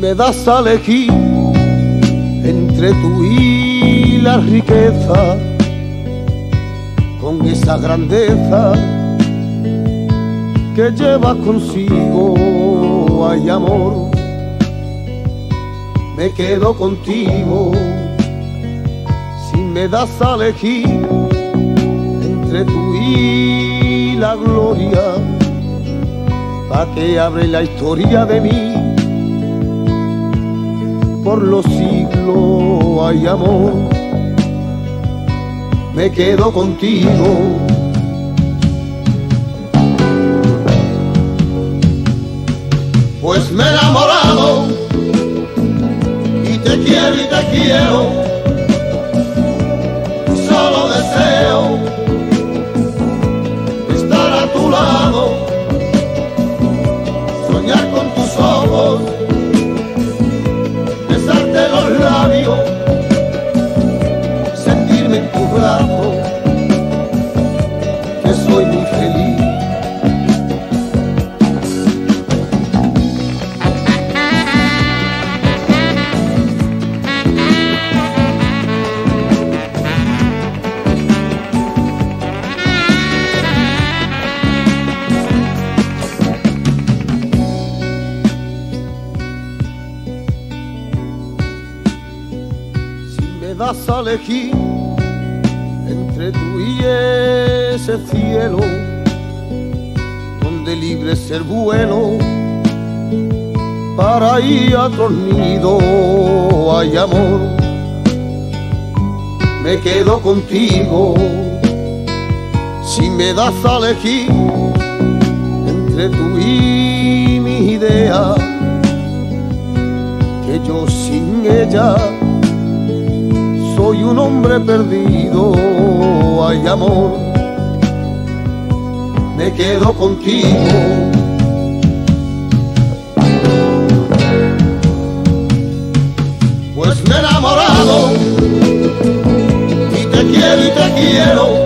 me das a elegir entre tú y la riqueza, con esa grandeza que llevas consigo, hay amor, me quedo contigo. Si me das a elegir entre tú y la gloria, pa' que abre la historia de mí por los siglos hay amor, me quedo contigo. Pues me he enamorado y te quiero y te quiero, me das a elegir entre tú y ese cielo, donde libre ser bueno, para ir a otro nido hay amor, me quedo contigo. Si me das a elegir entre tú y mi idea, que yo sin ella soy un hombre perdido, ay amor, me quedo contigo. Pues me he enamorado y te quiero y te quiero.